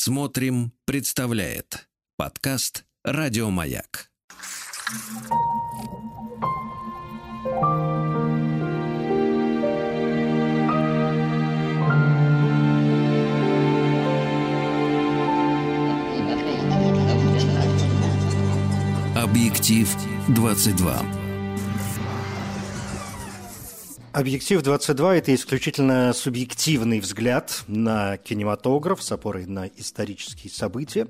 Смотрим, представляет подкаст Радиомаяк. Объектив 22. Объектив 22 – это исключительно субъективный взгляд на кинематограф с опорой на исторические события.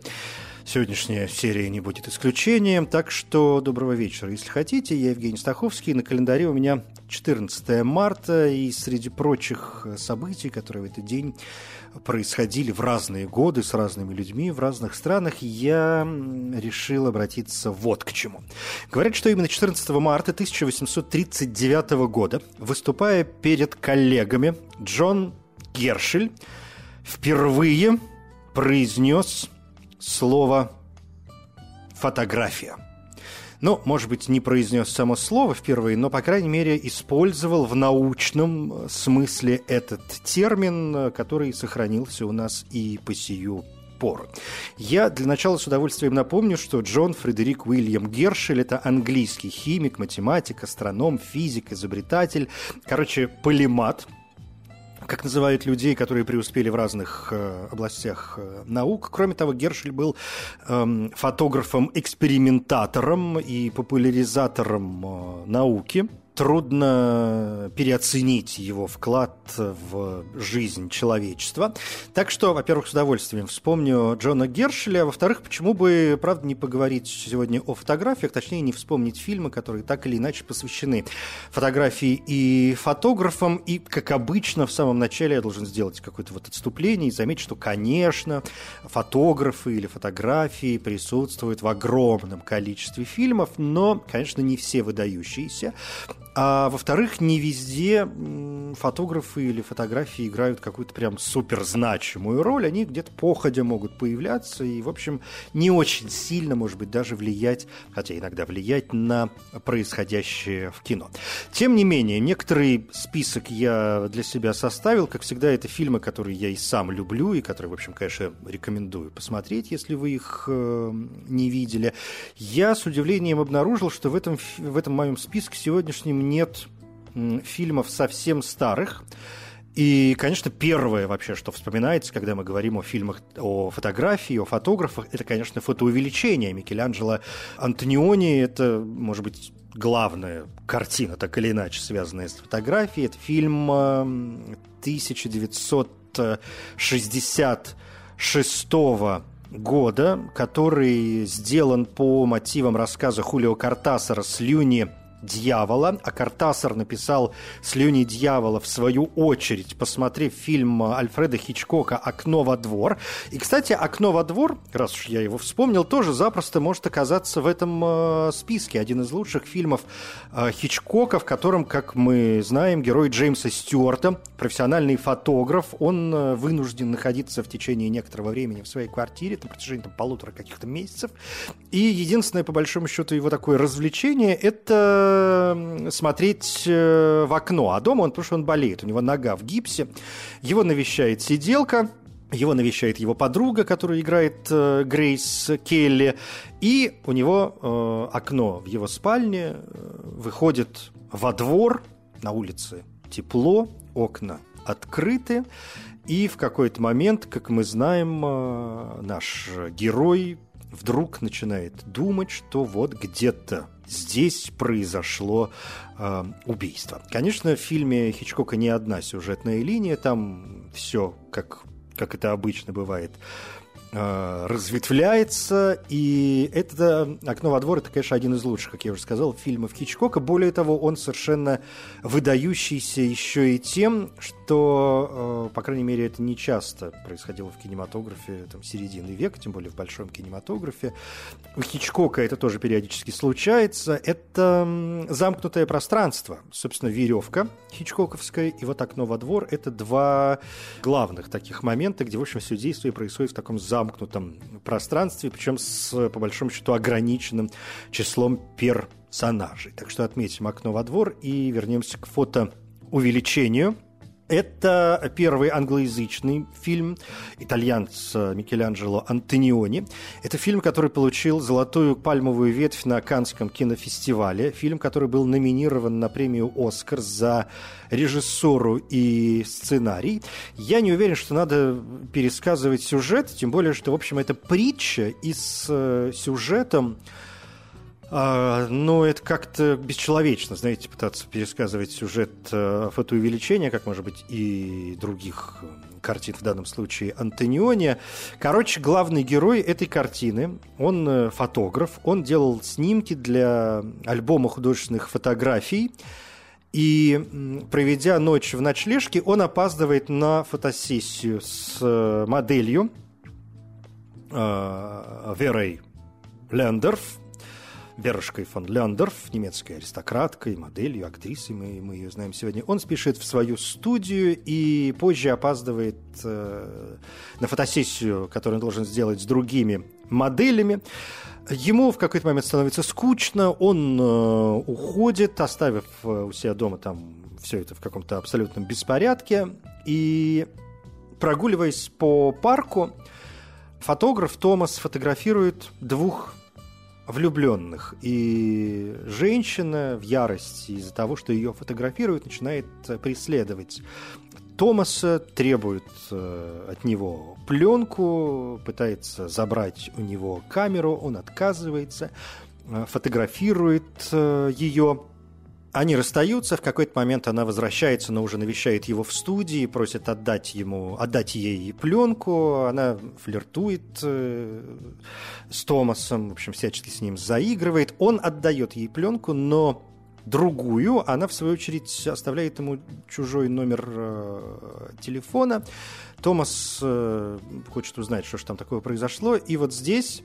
Сегодняшняя серия не будет исключением, так что доброго вечера. Если хотите, я Евгений Стаховский, на календаре у меня 14 марта, и среди прочих событий, которые в этот день происходили в разные годы с разными людьми в разных странах, я решил обратиться вот к чему. Говорят, что именно 14 марта 1839 года, выступая перед коллегами, Джон Гершель впервые произнес слово «фотография». Ну, может быть, не произнес само слово впервые, но, по крайней мере, использовал в научном смысле этот термин, который сохранился у нас и по сию пору. Я для начала с удовольствием напомню, что Джон Фредерик Уильям Гершель – это английский химик, математик, астроном, физик, изобретатель, короче, полимат – как называют людей, которые преуспели в разных э, областях э, наук. Кроме того, Гершель был э, фотографом-экспериментатором и популяризатором э, науки трудно переоценить его вклад в жизнь человечества. Так что, во-первых, с удовольствием вспомню Джона Гершеля, а во-вторых, почему бы, правда, не поговорить сегодня о фотографиях, точнее, не вспомнить фильмы, которые так или иначе посвящены фотографии и фотографам. И, как обычно, в самом начале я должен сделать какое-то вот отступление и заметить, что, конечно, фотографы или фотографии присутствуют в огромном количестве фильмов, но, конечно, не все выдающиеся. А во-вторых, не везде фотографы или фотографии играют какую-то прям супер значимую роль. Они где-то походя могут появляться и, в общем, не очень сильно, может быть, даже влиять, хотя иногда влиять на происходящее в кино. Тем не менее, некоторый список я для себя составил. Как всегда, это фильмы, которые я и сам люблю, и которые, в общем, конечно, рекомендую посмотреть, если вы их э, не видели. Я с удивлением обнаружил, что в этом, в этом моем списке сегодняшнем нет фильмов совсем старых. И, конечно, первое вообще, что вспоминается, когда мы говорим о фильмах, о фотографии, о фотографах, это, конечно, фотоувеличение Микеланджело Антониони. Это, может быть, главная картина, так или иначе, связанная с фотографией. Это фильм 1966 года, который сделан по мотивам рассказа Хулио Картасара «Слюни дьявола, а Картасар написал «Слюни дьявола» в свою очередь, посмотрев фильм Альфреда Хичкока «Окно во двор». И, кстати, «Окно во двор», раз уж я его вспомнил, тоже запросто может оказаться в этом э, списке. Один из лучших фильмов э, Хичкока, в котором, как мы знаем, герой Джеймса Стюарта, профессиональный фотограф, он э, вынужден находиться в течение некоторого времени в своей квартире, на протяжении там, полутора каких-то месяцев. И единственное, по большому счету, его такое развлечение – это смотреть э, в окно, а дома он, потому что он болеет, у него нога в гипсе, его навещает сиделка, его навещает его подруга, которая играет э, Грейс Келли, и у него э, окно в его спальне э, выходит во двор, на улице тепло, окна открыты, и в какой-то момент, как мы знаем, э, наш герой вдруг начинает думать, что вот где-то здесь произошло э, убийство. Конечно, в фильме Хичкока не одна сюжетная линия, там все, как, как это обычно бывает, Э, разветвляется, и это «Окно во двор» — это, конечно, один из лучших, как я уже сказал, фильмов Хичкока. Более того, он совершенно выдающийся еще и тем, что, э, по крайней мере, это не часто происходило в кинематографе там, середины века, тем более в большом кинематографе. У Хичкока это тоже периодически случается. Это замкнутое пространство, собственно, веревка хичкоковская, и вот «Окно во двор» — это два главных таких момента, где, в общем, все действие происходит в таком замкнутом пространстве, причем с, по большому счету, ограниченным числом персонажей. Так что отметим окно во двор и вернемся к фотоувеличению. Это первый англоязычный фильм итальянца Микеланджело Антониони. Это фильм, который получил золотую пальмовую ветвь на Канском кинофестивале. Фильм, который был номинирован на премию «Оскар» за режиссуру и сценарий. Я не уверен, что надо пересказывать сюжет, тем более, что, в общем, это притча и с э, сюжетом, а, ну, это как-то бесчеловечно, знаете, пытаться пересказывать сюжет э, фотоувеличения, как, может быть, и других э, картин, в данном случае Антониони. Короче, главный герой этой картины, он э, фотограф, он делал снимки для альбома художественных фотографий, и проведя ночь в ночлежке, он опаздывает на фотосессию с моделью Верой Лендерф, Берушкой фон Ляндорф, немецкой аристократкой, моделью, актрисой, мы, мы ее знаем сегодня. Он спешит в свою студию и позже опаздывает э, на фотосессию, которую он должен сделать с другими моделями. Ему в какой-то момент становится скучно, он э, уходит, оставив э, у себя дома там все это в каком-то абсолютном беспорядке. И прогуливаясь по парку, фотограф Томас фотографирует двух влюбленных. И женщина в ярости из-за того, что ее фотографируют, начинает э, преследовать Томаса, требует э, от него пленку, пытается забрать у него камеру, он отказывается, э, фотографирует ее они расстаются, в какой-то момент она возвращается, но уже навещает его в студии, просит отдать ему, отдать ей пленку, она флиртует э, с Томасом, в общем, всячески с ним заигрывает. Он отдает ей пленку, но другую, она, в свою очередь, оставляет ему чужой номер э, телефона. Томас э, хочет узнать, что же там такое произошло. И вот здесь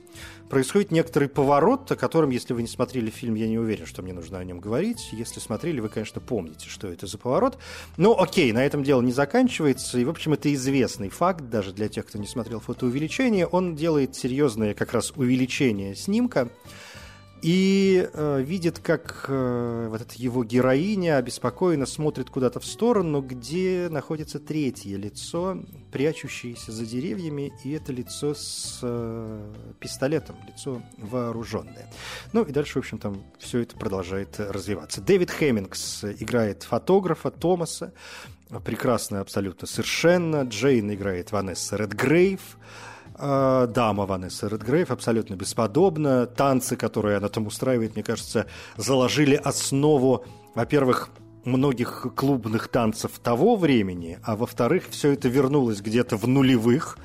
происходит некоторый поворот, о котором, если вы не смотрели фильм, я не уверен, что мне нужно о нем говорить. Если смотрели, вы, конечно, помните, что это за поворот. Но окей, на этом дело не заканчивается. И, в общем, это известный факт, даже для тех, кто не смотрел фотоувеличение. Он делает серьезное как раз увеличение снимка и э, видит, как э, вот эта его героиня обеспокоенно смотрит куда-то в сторону, где находится третье лицо, прячущееся за деревьями, и это лицо с э, пистолетом, лицо вооруженное. Ну и дальше, в общем, там все это продолжает развиваться. Дэвид Хэммингс играет фотографа Томаса, прекрасно абсолютно совершенно. Джейн играет Ванесса Редгрейв. А, дама Ванесса Редгрейв абсолютно бесподобна. Танцы, которые она там устраивает, мне кажется, заложили основу, во-первых, многих клубных танцев того времени, а во-вторых, все это вернулось где-то в нулевых.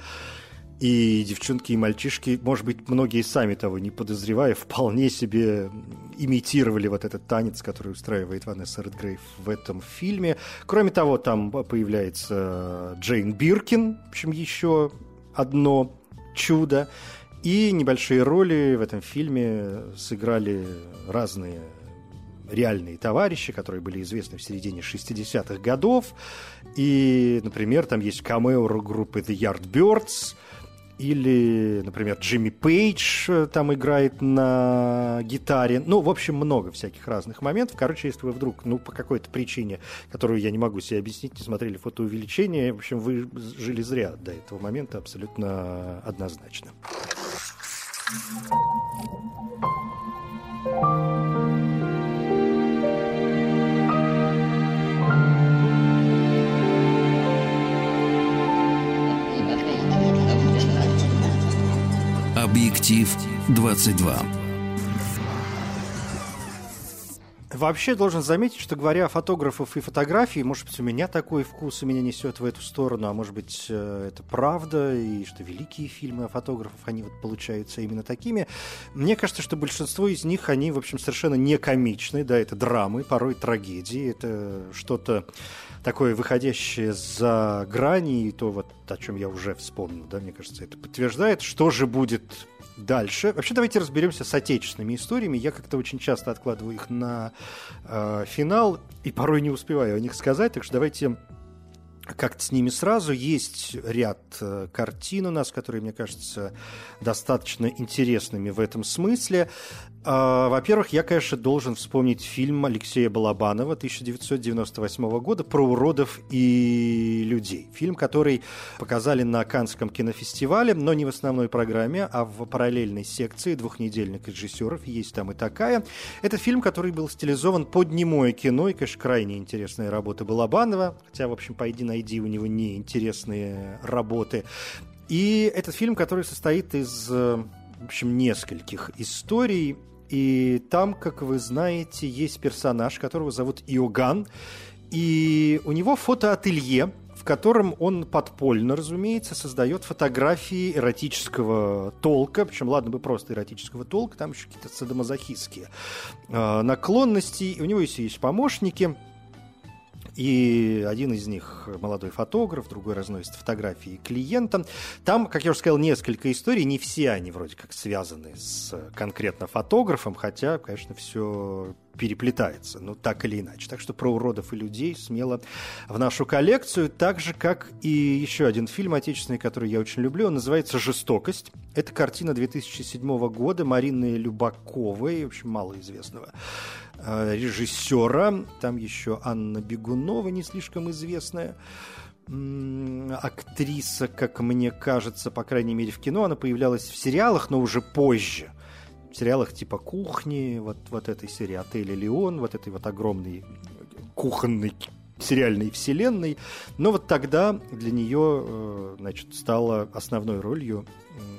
И девчонки и мальчишки, может быть, многие сами того не подозревая, вполне себе имитировали вот этот танец, который устраивает Ванесса Редгрейв в этом фильме. Кроме того, там появляется Джейн Биркин, в общем, еще одно чудо. И небольшие роли в этом фильме сыграли разные реальные товарищи, которые были известны в середине 60-х годов. И, например, там есть камео группы The Yardbirds – или, например, Джимми Пейдж э, там играет на гитаре. Ну, в общем, много всяких разных моментов. Короче, если вы вдруг, ну, по какой-то причине, которую я не могу себе объяснить, не смотрели фотоувеличение, в общем, вы жили зря до этого момента абсолютно однозначно. Объектив 22. Вообще должен заметить, что говоря о фотографов и фотографии, может быть, у меня такой вкус, и меня несет в эту сторону, а может быть, э, это правда, и что великие фильмы о фотографах, они вот получаются именно такими. Мне кажется, что большинство из них, они, в общем, совершенно не комичны, да, это драмы, порой трагедии, это что-то такое выходящее за грани, и то вот о чем я уже вспомнил, да, мне кажется, это подтверждает, что же будет дальше. Вообще давайте разберемся с отечественными историями. Я как-то очень часто откладываю их на э, финал и порой не успеваю о них сказать, так что давайте как-то с ними сразу. Есть ряд э, картин у нас, которые, мне кажется, достаточно интересными в этом смысле. А, во-первых, я, конечно, должен вспомнить фильм Алексея Балабанова 1998 года про уродов и людей. Фильм, который показали на Канском кинофестивале, но не в основной программе, а в параллельной секции двухнедельных режиссеров. Есть там и такая. Это фильм, который был стилизован под немое кино, и, конечно, крайне интересная работа Балабанова. Хотя, в общем, пойди найди у него неинтересные работы. И этот фильм, который состоит из в общем, нескольких историй. И там, как вы знаете, есть персонаж, которого зовут Иоганн. И у него фотоателье, в котором он подпольно, разумеется, создает фотографии эротического толка, причем, ладно бы просто эротического толка, там еще какие-то садомазохистские э, наклонности. У него есть, есть помощники – и один из них молодой фотограф, другой разносит фотографии клиентам. Там, как я уже сказал, несколько историй, не все они вроде как связаны с конкретно фотографом, хотя, конечно, все переплетается, но так или иначе. Так что про уродов и людей смело в нашу коллекцию, так же, как и еще один фильм отечественный, который я очень люблю, он называется «Жестокость». Это картина 2007 года Марины Любаковой, в общем, малоизвестного Э, режиссера. Там еще Анна Бегунова, не слишком известная актриса, как мне кажется, по крайней мере, в кино. Она появлялась в сериалах, но уже позже. В сериалах типа «Кухни», вот, вот этой серии «Отель Леон», вот этой вот огромной кухонной сериальной вселенной. Но вот тогда для нее э, значит, стала основной ролью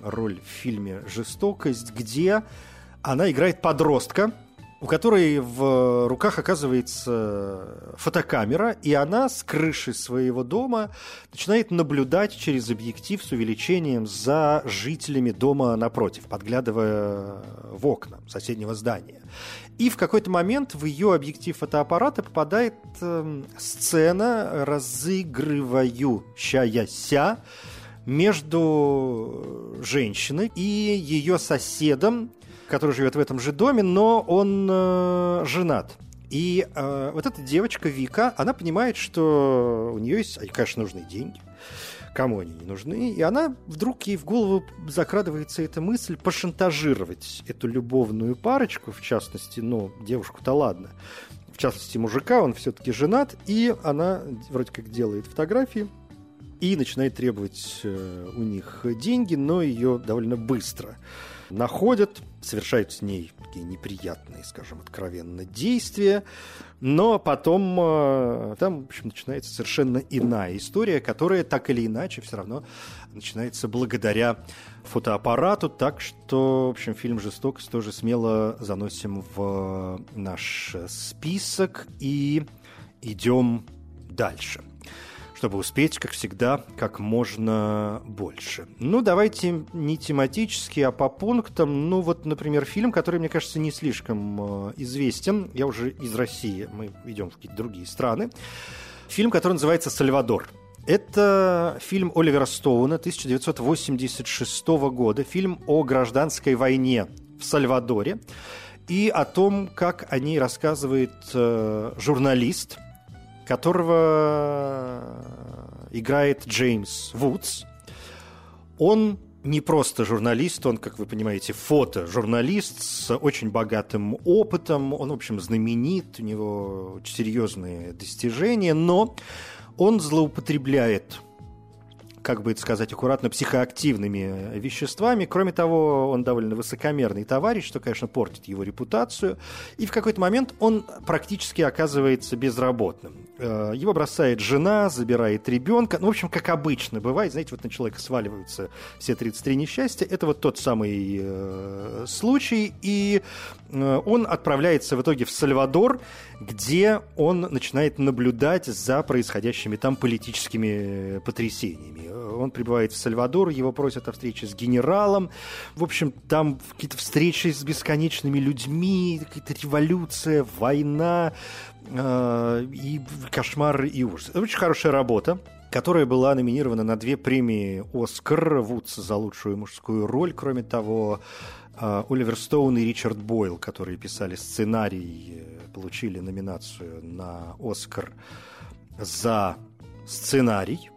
роль в фильме «Жестокость», где она играет подростка, у которой в руках оказывается фотокамера, и она с крыши своего дома начинает наблюдать через объектив с увеличением за жителями дома напротив, подглядывая в окна соседнего здания. И в какой-то момент в ее объектив фотоаппарата попадает э, сцена, разыгрывающаяся между женщиной и ее соседом, который живет в этом же доме, но он э, женат. И э, вот эта девочка Вика, она понимает, что у нее есть, конечно, нужны деньги. Кому они не нужны? И она вдруг ей в голову закрадывается эта мысль пошантажировать эту любовную парочку, в частности, ну, девушку-то ладно, в частности, мужика, он все-таки женат, и она вроде как делает фотографии и начинает требовать э, у них деньги, но ее довольно быстро находят, совершают с ней такие неприятные, скажем, откровенно действия, но потом э, там, в общем, начинается совершенно иная история, которая так или иначе все равно начинается благодаря фотоаппарату, так что, в общем, фильм «Жестокость» тоже смело заносим в наш список и идем дальше чтобы успеть, как всегда, как можно больше. Ну, давайте не тематически, а по пунктам. Ну, вот, например, фильм, который, мне кажется, не слишком э, известен. Я уже из России, мы идем в какие-то другие страны. Фильм, который называется «Сальвадор». Это фильм Оливера Стоуна 1986 года, фильм о гражданской войне в Сальвадоре и о том, как о ней рассказывает э, журналист – которого играет Джеймс Вудс. Он не просто журналист, он, как вы понимаете, фотожурналист с очень богатым опытом, он, в общем, знаменит, у него очень серьезные достижения, но он злоупотребляет как бы это сказать аккуратно, психоактивными веществами. Кроме того, он довольно высокомерный товарищ, что, конечно, портит его репутацию. И в какой-то момент он практически оказывается безработным. Э, его бросает жена, забирает ребенка. Ну, в общем, как обычно бывает, знаете, вот на человека сваливаются все 33 несчастья. Это вот тот самый э, случай. И э, он отправляется в итоге в Сальвадор, где он начинает наблюдать за происходящими там политическими потрясениями он прибывает в Сальвадор, его просят о встрече с генералом. В общем, там какие-то встречи с бесконечными людьми, какая-то революция, война и кошмар и ужас. Очень хорошая работа которая была номинирована на две премии «Оскар» Вудс за лучшую мужскую роль. Кроме того, э, Оливер Стоун и Ричард Бойл, которые писали сценарий, получили номинацию на «Оскар» за сценарий.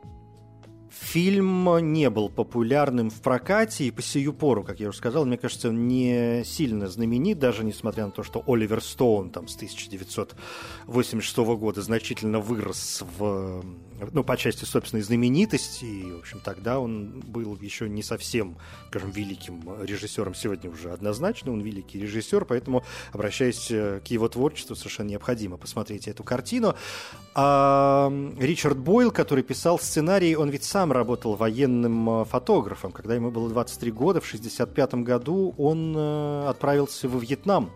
Фильм не был популярным в прокате, и по сию пору, как я уже сказал, мне кажется, он не сильно знаменит, даже несмотря на то, что Оливер Стоун там с 1986 года значительно вырос в ну, по части собственной знаменитости, и, в общем, тогда он был еще не совсем, скажем, великим режиссером, сегодня уже однозначно он великий режиссер, поэтому, обращаясь э, к его творчеству, совершенно необходимо посмотреть эту картину. А Ричард Бойл, который писал сценарий, он ведь сам работал военным э, фотографом. Когда ему было 23 года, в 1965 году он э, отправился во Вьетнам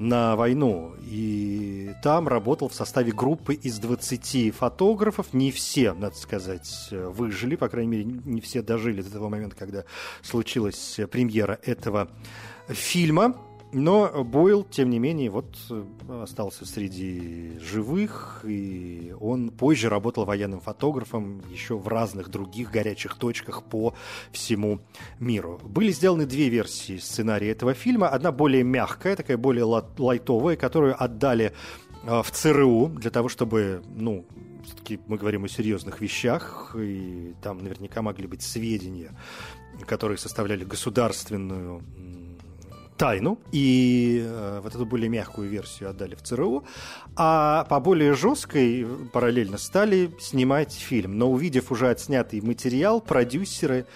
на войну. И там работал в составе группы из 20 фотографов. Не все, надо сказать, выжили, по крайней мере, не все дожили до того момента, когда случилась премьера этого фильма. Но Бойл, тем не менее, вот э, остался среди живых, и он позже работал военным фотографом еще в разных других горячих точках по всему миру. Были сделаны две версии сценария этого фильма. Одна более мягкая, такая более лайтовая, которую отдали э, в ЦРУ для того, чтобы, ну, все-таки мы говорим о серьезных вещах, и там наверняка могли быть сведения, которые составляли государственную тайну, и э, вот эту более мягкую версию отдали в ЦРУ, а по более жесткой параллельно стали снимать фильм. Но увидев уже отснятый материал, продюсеры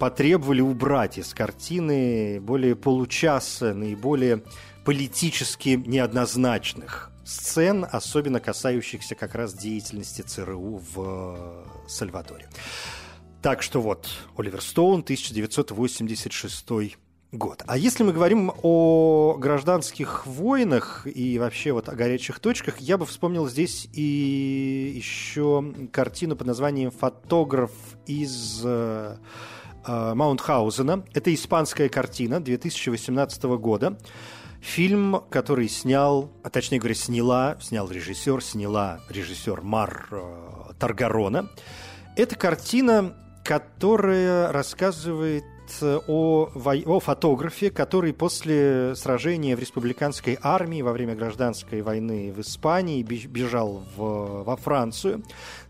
потребовали убрать из картины более получаса наиболее политически неоднозначных сцен, особенно касающихся как раз деятельности ЦРУ в Сальвадоре. Так что вот, Оливер Стоун, 1986 год. А если мы говорим о гражданских войнах и вообще вот о горячих точках, я бы вспомнил здесь и еще картину под названием «Фотограф из э, э, Маунтхаузена». Это испанская картина 2018 года. Фильм, который снял, а точнее говоря, сняла, снял режиссер, сняла режиссер Мар э, Таргарона. Это картина, которая рассказывает о, о фотографе, который после сражения в республиканской армии во время гражданской войны в Испании бежал в, во Францию.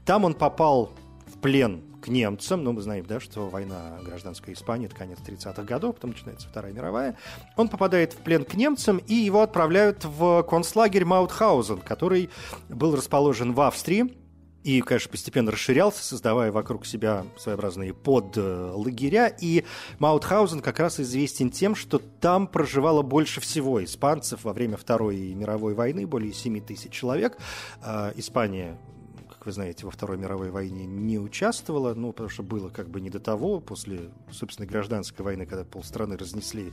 Там он попал в плен к немцам, ну, мы знаем, да, что война гражданская Испании, это конец 30-х годов, потом начинается Вторая мировая. Он попадает в плен к немцам, и его отправляют в концлагерь Маутхаузен, который был расположен в Австрии, и, конечно, постепенно расширялся, создавая вокруг себя своеобразные подлагеря. И Маутхаузен как раз известен тем, что там проживало больше всего испанцев во время Второй мировой войны, более 7 тысяч человек. А, Испания вы знаете, во Второй мировой войне не участвовала, ну, потому что было как бы не до того, после, собственно, гражданской войны, когда полстраны разнесли,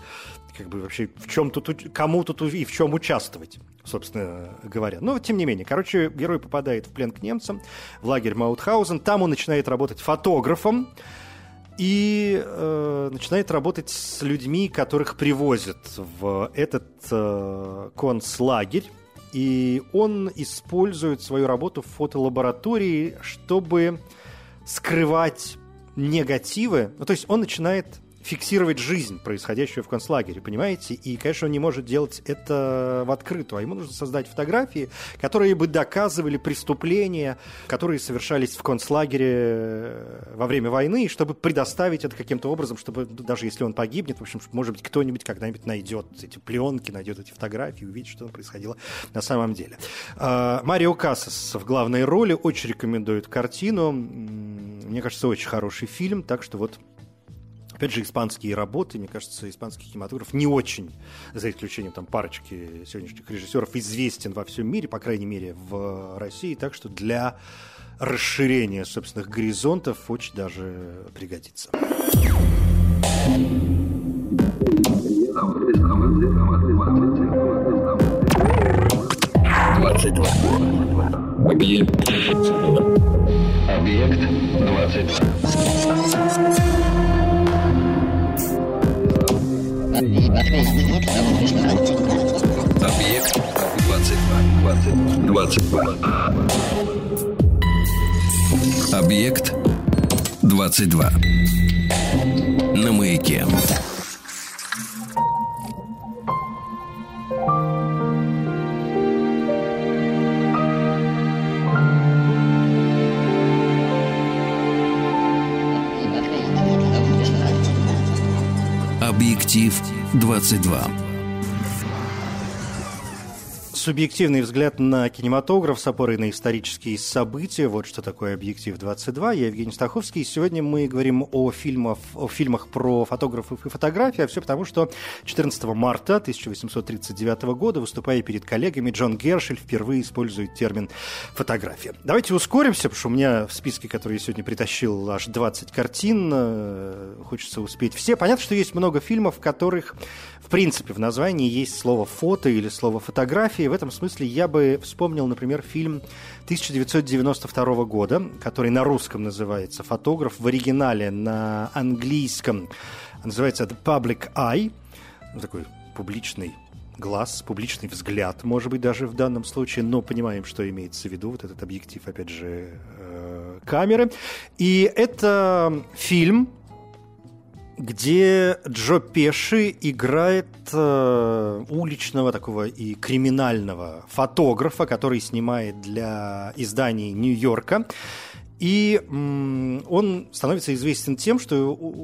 как бы вообще в чем тут, кому тут и в чем участвовать, собственно говоря. Но, тем не менее, короче, герой попадает в плен к немцам, в лагерь Маутхаузен, там он начинает работать фотографом, и э, начинает работать с людьми, которых привозят в этот э, концлагерь и он использует свою работу в фотолаборатории, чтобы скрывать негативы. Ну, то есть он начинает фиксировать жизнь, происходящую в концлагере, понимаете? И, конечно, он не может делать это в открытую, а ему нужно создать фотографии, которые бы доказывали преступления, которые совершались в концлагере э, во время войны, чтобы предоставить это каким-то образом, чтобы даже если он погибнет, в общем, может быть, кто-нибудь когда-нибудь найдет эти пленки, найдет эти фотографии, увидит, что происходило на самом деле. А, Марио Кассас в главной роли, очень рекомендует картину. Мне кажется, очень хороший фильм, так что вот Опять же, испанские работы, мне кажется, испанский кинематограф не очень, за исключением там парочки сегодняшних режиссеров, известен во всем мире, по крайней мере, в России, так что для расширения собственных горизонтов очень даже пригодится. Объект. Объект 22. Объект 22. 22. Объект 22. На маяке. 22. Субъективный взгляд на кинематограф с опорой на исторические события. Вот что такое «Объектив 22». Я Евгений Стаховский. И сегодня мы говорим о, фильмах, о фильмах про фотографов и фотографии. А все потому, что 14 марта 1839 года, выступая перед коллегами, Джон Гершель впервые использует термин «фотография». Давайте ускоримся, потому что у меня в списке, который я сегодня притащил, аж 20 картин. Э, хочется успеть все. Понятно, что есть много фильмов, в которых, в принципе, в названии есть слово «фото» или слово «фотография» этом смысле я бы вспомнил, например, фильм 1992 года, который на русском называется «Фотограф», в оригинале на английском называется «The Public Eye», ну, такой публичный глаз, публичный взгляд, может быть, даже в данном случае, но понимаем, что имеется в виду, вот этот объектив, опять же, э, камеры. И это фильм, где Джо Пеши играет э, уличного такого и криминального фотографа, который снимает для изданий Нью-Йорка. И он становится известен тем, что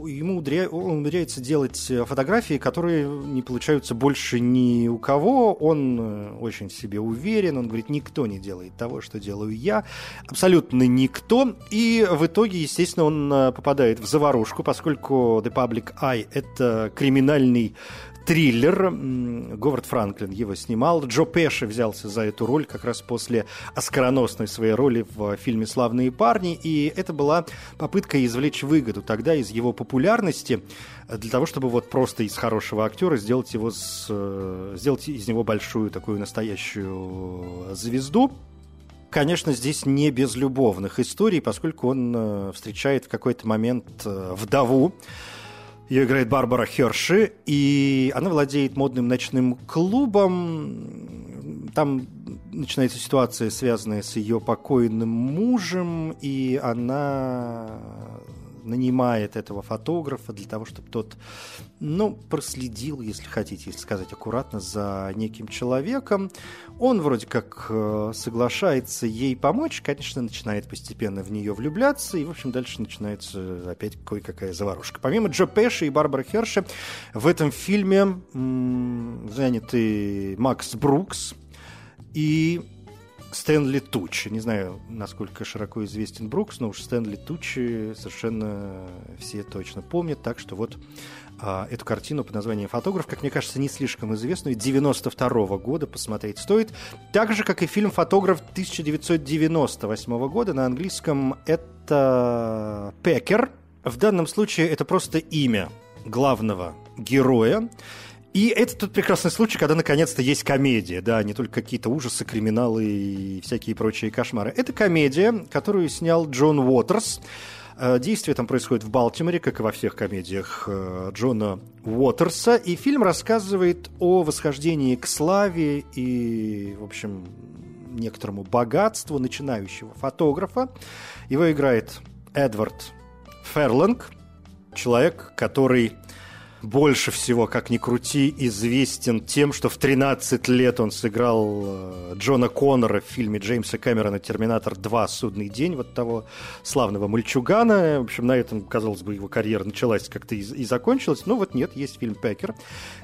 ему удря... он умудряется делать фотографии, которые не получаются больше ни у кого. Он э, очень в себе уверен. Он говорит, никто не делает того, что делаю я. Абсолютно никто. И в итоге, естественно, он э, попадает в заварушку, поскольку The Public Eye — это криминальный триллер. Говард Франклин его снимал. Джо Пеши взялся за эту роль как раз после оскароносной своей роли в фильме «Славные парни». И это была попытка извлечь выгоду тогда из его популярности для того, чтобы вот просто из хорошего актера сделать, его с, э, сделать из него большую такую настоящую звезду. Конечно, здесь не без любовных историй, поскольку он э, встречает в какой-то момент э, вдову, ее играет Барбара Херши, и она владеет модным ночным клубом. Там начинается ситуация, связанная с ее покойным мужем, и она нанимает этого фотографа для того, чтобы тот, ну, проследил, если хотите, если сказать аккуратно, за неким человеком. Он вроде как э, соглашается ей помочь, конечно, начинает постепенно в нее влюбляться, и, в общем, дальше начинается опять кое-какая заварушка. Помимо Джо Пэши и Барбары Херши, в этом фильме м- заняты Макс Брукс и Стэнли Тучи. Не знаю, насколько широко известен Брукс, но уж Стэнли Тучи совершенно все точно помнят. Так что вот а, эту картину под названием «Фотограф», как мне кажется, не слишком известную, 92 -го года посмотреть стоит. Так же, как и фильм «Фотограф» 1998 года. На английском это «Пекер». В данном случае это просто имя главного героя. И это тот прекрасный случай, когда наконец-то есть комедия, да, не только какие-то ужасы, криминалы и всякие прочие кошмары. Это комедия, которую снял Джон Уотерс. Э, действие там происходит в Балтиморе, как и во всех комедиях э, Джона Уотерса. И фильм рассказывает о восхождении к славе и, в общем, некоторому богатству начинающего фотографа. Его играет Эдвард Ферланг, человек, который больше всего, как ни крути, известен тем, что в 13 лет он сыграл э, Джона Коннора в фильме Джеймса Кэмерона «Терминатор 2. Судный день», вот того славного мальчугана. В общем, на этом, казалось бы, его карьера началась как-то и, и закончилась. Но вот нет, есть фильм «Пекер»,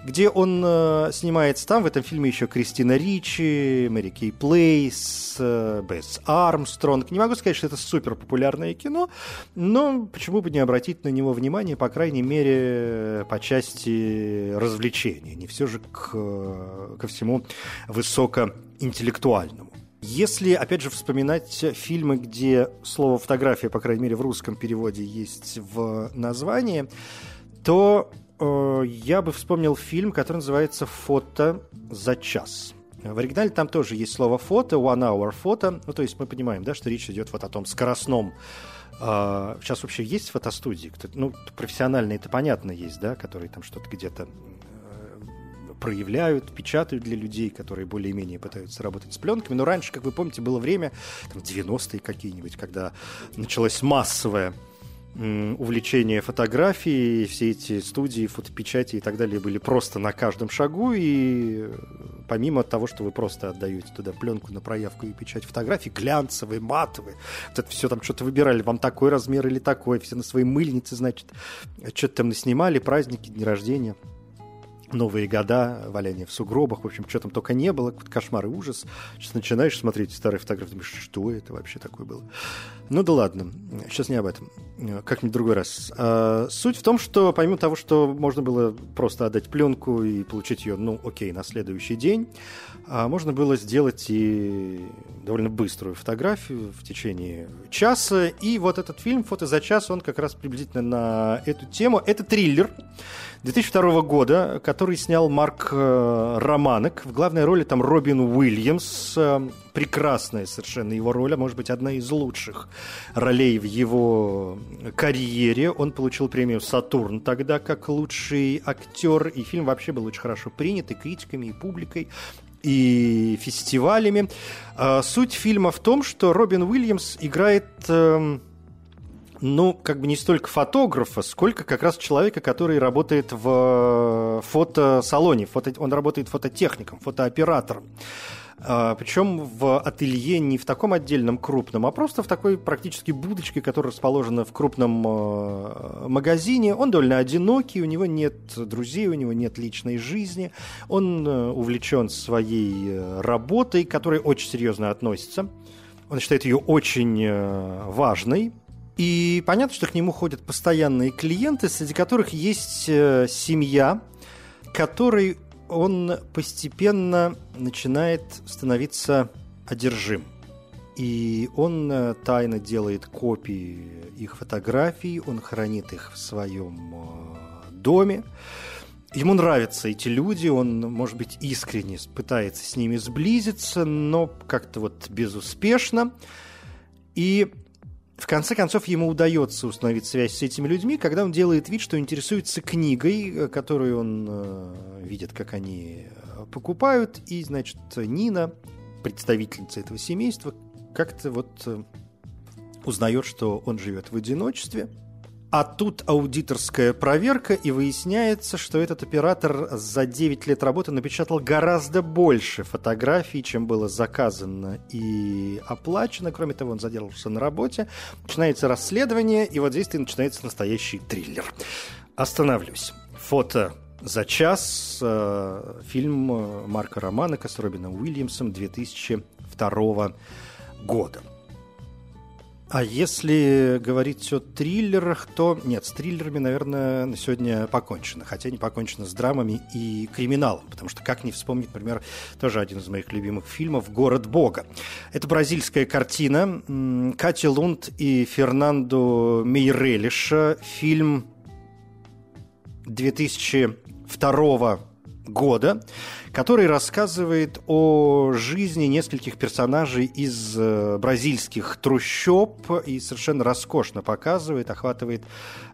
где он э, снимается там. В этом фильме еще Кристина Ричи, Мэри Кей Плейс, э, Бесс Армстронг. Не могу сказать, что это супер популярное кино, но почему бы не обратить на него внимание, по крайней мере, по части развлечения, не все же к, ко всему высокоинтеллектуальному. Если, опять же, вспоминать фильмы, где слово «фотография», по крайней мере, в русском переводе есть в названии, то э, я бы вспомнил фильм, который называется «Фото за час». В оригинале там тоже есть слово «фото», «one hour фото», ну, то есть мы понимаем, да, что речь идет вот о том скоростном а, сейчас вообще есть фотостудии? Ну, профессиональные это понятно есть, да, которые там что-то где-то э, проявляют, печатают для людей, которые более-менее пытаются работать с пленками. Но раньше, как вы помните, было время, там, 90-е какие-нибудь, когда началось массовое увлечение фотографией, все эти студии, фотопечати и так далее были просто на каждом шагу, и помимо того, что вы просто отдаете туда пленку на проявку и печать фотографий, глянцевые, матовые, вот это все там что-то выбирали, вам такой размер или такой, все на своей мыльнице, значит, что-то там наснимали, праздники, дни рождения – Новые года, валяние в сугробах, в общем, что там только не было, кошмар и ужас. Сейчас начинаешь смотреть старые фотографии, думаешь, что это вообще такое было? Ну да ладно, сейчас не об этом, как-нибудь другой раз. А, суть в том, что помимо того, что можно было просто отдать пленку и получить ее, ну окей, на следующий день, а можно было сделать и довольно быструю фотографию в течение часа. И вот этот фильм «Фото за час», он как раз приблизительно на эту тему. Это триллер 2002 года, который снял Марк э, Романек. В главной роли там Робин Уильямс. Э, прекрасная совершенно его роль, а может быть одна из лучших ролей в его карьере. Он получил премию «Сатурн» тогда как лучший актер. И фильм вообще был очень хорошо принят и критиками, и публикой и фестивалями. Э, суть фильма в том, что Робин Уильямс играет эм, ну, как бы не столько фотографа, сколько как раз человека, который работает в э, фотосалоне. Фото... Он работает фототехником, фотооператором. А, Причем в ателье не в таком отдельном крупном, а просто в такой практически будочке, которая расположена в крупном э, магазине. Он довольно одинокий, у него нет друзей, у него нет личной жизни. Он э, увлечен своей работой, к которой очень серьезно относится. Он считает ее очень важной, и понятно, что к нему ходят постоянные клиенты, среди которых есть э, семья, которой он постепенно начинает становиться одержим. И он э, тайно делает копии их фотографий, он хранит их в своем э, доме. Ему нравятся эти люди, он, может быть, искренне пытается с ними сблизиться, но как-то вот безуспешно. И в конце концов, ему удается установить связь с этими людьми, когда он делает вид, что интересуется книгой, э, которую он э, видит, как они э, покупают, и, значит, Нина, представительница этого семейства, как-то вот э, узнает, что он живет в одиночестве – а тут аудиторская проверка, и выясняется, что этот оператор за 9 лет работы напечатал гораздо больше фотографий, чем было заказано и оплачено. Кроме того, он задержался на работе. Начинается расследование, и вот здесь и начинается настоящий триллер. Остановлюсь. Фото за час. Э, фильм Марка Романека с Робином Уильямсом 2002 года. А если говорить о триллерах, то нет, с триллерами, наверное, на сегодня покончено. Хотя не покончено с драмами и криминалом. Потому что, как не вспомнить, например, тоже один из моих любимых фильмов «Город Бога». Это бразильская картина Кати Лунд и Фернандо Мейрелиша. Фильм 2002 года который рассказывает о жизни нескольких персонажей из э, бразильских трущоб и совершенно роскошно показывает, охватывает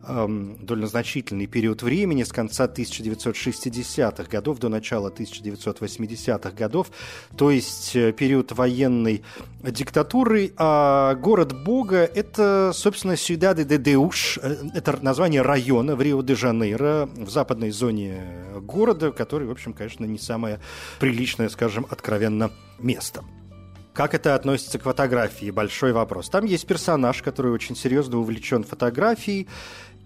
эм, довольно значительный период времени с конца 1960-х годов до начала 1980-х годов, то есть э, период военной диктатуры, а город Бога – это, собственно, Сюдаде де Деуш, э, это название района в Рио-де-Жанейро, в западной зоне города, который, в общем, конечно, не самое самое приличное, скажем, откровенно место. Как это относится к фотографии? Большой вопрос. Там есть персонаж, который очень серьезно увлечен фотографией,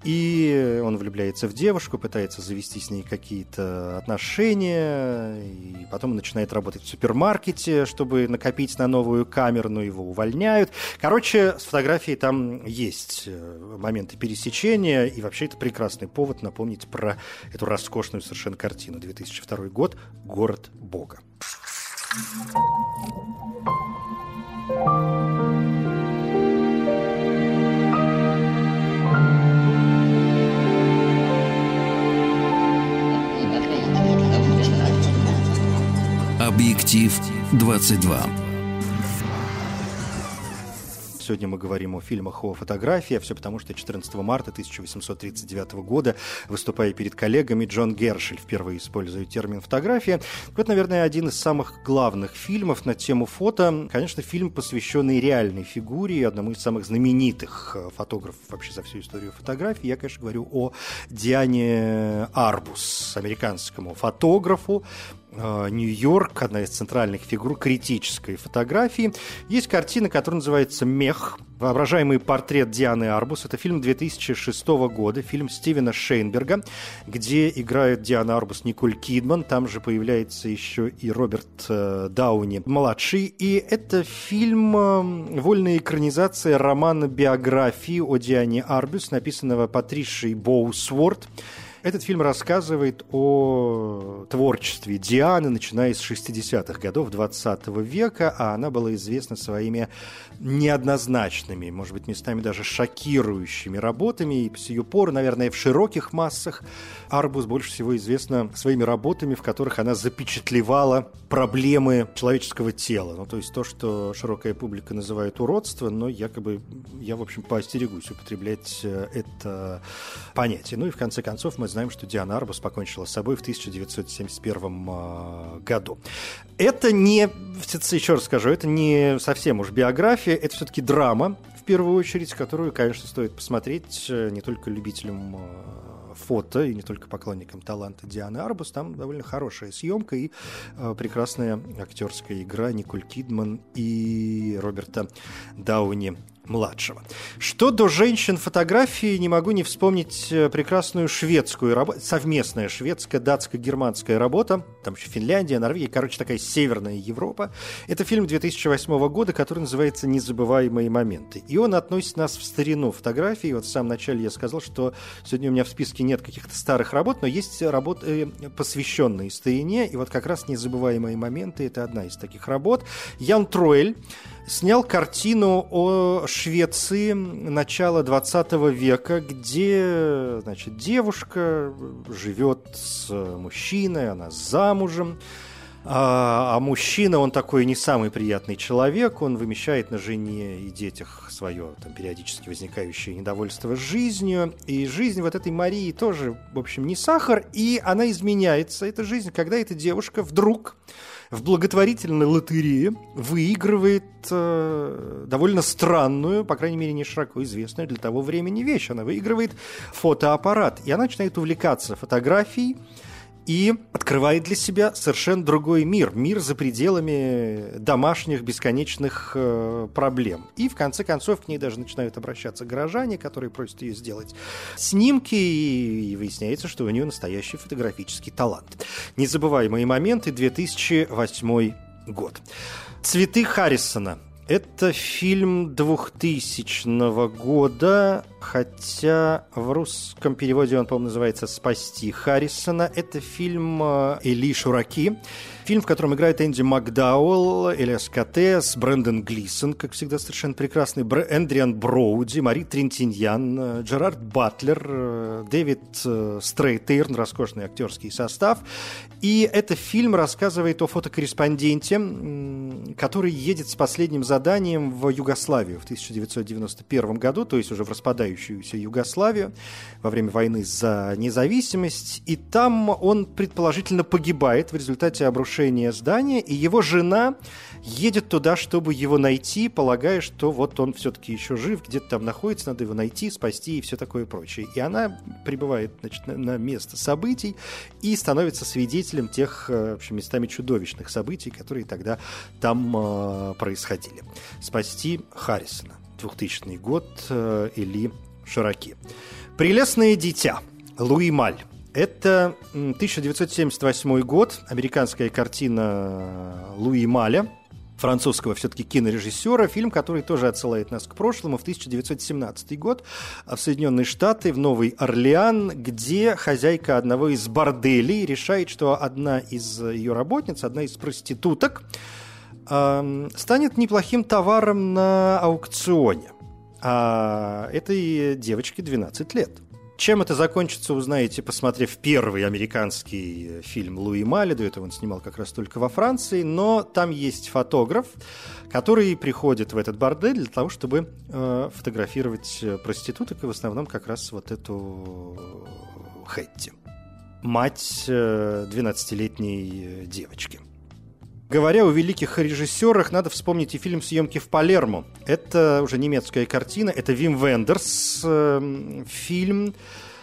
и он влюбляется в девушку, пытается завести с ней какие-то отношения, и потом начинает работать в супермаркете, чтобы накопить на новую камеру, но его увольняют. Короче, с фотографией там есть э, моменты пересечения, и вообще это прекрасный повод напомнить про эту роскошную совершенно картину. 2002 год «Город Бога». Объектив 22. Сегодня мы говорим о фильмах, о фотографии, все потому, что 14 марта 1839 года, выступая перед коллегами, Джон Гершель впервые использует термин «фотография». Вот, наверное, один из самых главных фильмов на тему фото. Конечно, фильм, посвященный реальной фигуре, одному из самых знаменитых э, фотографов вообще за всю историю фотографии. Я, конечно, говорю о Диане Арбус, американскому фотографу, Нью-Йорк, одна из центральных фигур критической фотографии. Есть картина, которая называется «Мех», Воображаемый портрет Дианы Арбус. Это фильм 2006 года, фильм Стивена Шейнберга, где играет Диана Арбус Николь Кидман. Там же появляется еще и Роберт э, Дауни младший. И это фильм э, вольная экранизация романа биографии о Диане Арбус, написанного Патришей Боусворд. Этот фильм рассказывает о творчестве Дианы, начиная с 60-х годов 20 века, а она была известна своими неоднозначными, может быть, местами даже шокирующими работами. И с ее пор, наверное, в широких массах Арбус больше всего известна своими работами, в которых она запечатлевала проблемы человеческого тела. Ну, то есть то, что широкая публика называет уродство, но якобы я, в общем, поостерегусь употреблять э, это понятие. Ну и в конце концов мы знаем, что Диана Арбус покончила с собой в 1971 э, году. Это не, еще раз скажу, это не совсем уж биография, это все-таки драма, в первую очередь, которую, конечно, стоит посмотреть э, не только любителям фото, и не только поклонникам таланта Дианы Арбус. Там довольно хорошая съемка и э, прекрасная актерская игра Николь Кидман и Роберта Дауни младшего. Что до женщин фотографии, не могу не вспомнить э, прекрасную шведскую работу, совместная шведская, датско-германская работа, там еще Финляндия, Норвегия, короче, такая северная Европа. Это фильм 2008 года, который называется «Незабываемые моменты». И он относит нас в старину фотографии. Вот в самом начале я сказал, что сегодня у меня в списке нет каких-то старых работ, но есть работы, э, посвященные старине, и вот как раз «Незабываемые моменты» — это одна из таких работ. Ян Троэль снял картину о Швеции начала 20 века, где значит, девушка живет с мужчиной, она замужем, а, а мужчина, он такой не самый приятный человек, он вымещает на жене и детях свое там, периодически возникающее недовольство жизнью. И жизнь вот этой Марии тоже, в общем, не сахар, и она изменяется, эта жизнь, когда эта девушка вдруг в благотворительной лотерее выигрывает э, довольно странную, по крайней мере, не широко известную для того времени вещь. Она выигрывает фотоаппарат, и она начинает увлекаться фотографией, и открывает для себя совершенно другой мир, мир за пределами домашних бесконечных э, проблем. И в конце концов к ней даже начинают обращаться горожане, которые просят ее сделать снимки, и, выясняется, что у нее настоящий фотографический талант. Незабываемые моменты 2008 год. Цветы Харрисона это фильм 2000 года, хотя в русском переводе он, по-моему, называется «Спасти Харрисона». Это фильм Эли Шураки. Фильм, в котором играет Энди Макдауэлл, Элиас Катес, Брэндон Глисон, как всегда совершенно прекрасный, Бр... Эндриан Броуди, Мари Трентиньян, э, Джерард Батлер, э, Дэвид э, Стрейтейрн, роскошный актерский состав. И этот фильм рассказывает о фотокорреспонденте, который едет с последним заданием в Югославию в 1991 году, то есть уже в распадающуюся Югославию во время войны за независимость. И там он предположительно погибает в результате обрушения здания, и его жена едет туда, чтобы его найти, полагая, что вот он все-таки еще жив, где-то там находится, надо его найти, спасти и все такое прочее. И она прибывает значит, на, на место событий и становится свидетелем тех, э, в общем, местами чудовищных событий, которые тогда там э, происходили. Спасти Харрисона. 2000 год. Э, Или Широки. «Прелестное дитя». Луи Маль. Это 1978 год, американская картина Луи Маля, французского все-таки кинорежиссера, фильм, который тоже отсылает нас к прошлому, в 1917 год в Соединенные Штаты, в Новый Орлеан, где хозяйка одного из борделей решает, что одна из ее работниц, одна из проституток, э, станет неплохим товаром на аукционе. А этой девочке 12 лет – чем это закончится, узнаете, посмотрев первый американский фильм Луи Мали. До этого он снимал как раз только во Франции. Но там есть фотограф, который приходит в этот бордель для того, чтобы э, фотографировать проституток, и в основном как раз вот эту Хэтти. Мать э, 12-летней девочки. Говоря о великих режиссерах, надо вспомнить и фильм «Съемки в Палермо». Это уже немецкая картина, это Вим Вендерс, э, фильм,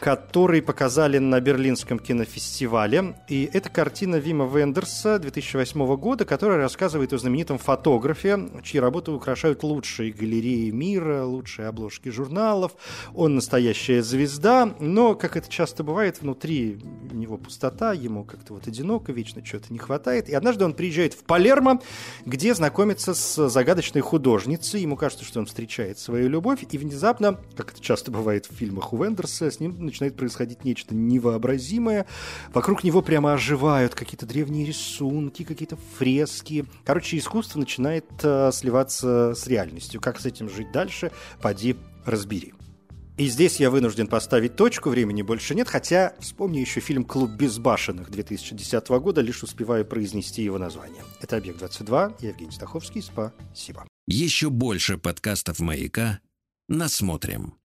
который показали на Берлинском кинофестивале. И это картина Вима Вендерса 2008 года, которая рассказывает о знаменитом фотографе, чьи работы украшают лучшие галереи мира, лучшие обложки журналов. Он настоящая звезда, но, как это часто бывает, внутри него пустота, ему как-то вот одиноко, вечно чего-то не хватает. И однажды он приезжает в Палермо, где знакомится с загадочной художницей. Ему кажется, что он встречает свою любовь, и внезапно, как это часто бывает в фильмах у Вендерса, с ним начинает происходить нечто невообразимое. Вокруг него прямо оживают какие-то древние рисунки, какие-то фрески. Короче, искусство начинает э, сливаться с реальностью. Как с этим жить дальше, поди разбери. И здесь я вынужден поставить точку, времени больше нет, хотя вспомню еще фильм «Клуб безбашенных» 2010 года, лишь успеваю произнести его название. Это «Объект-22», я Евгений Стаховский, спасибо. Еще больше подкастов «Маяка» насмотрим.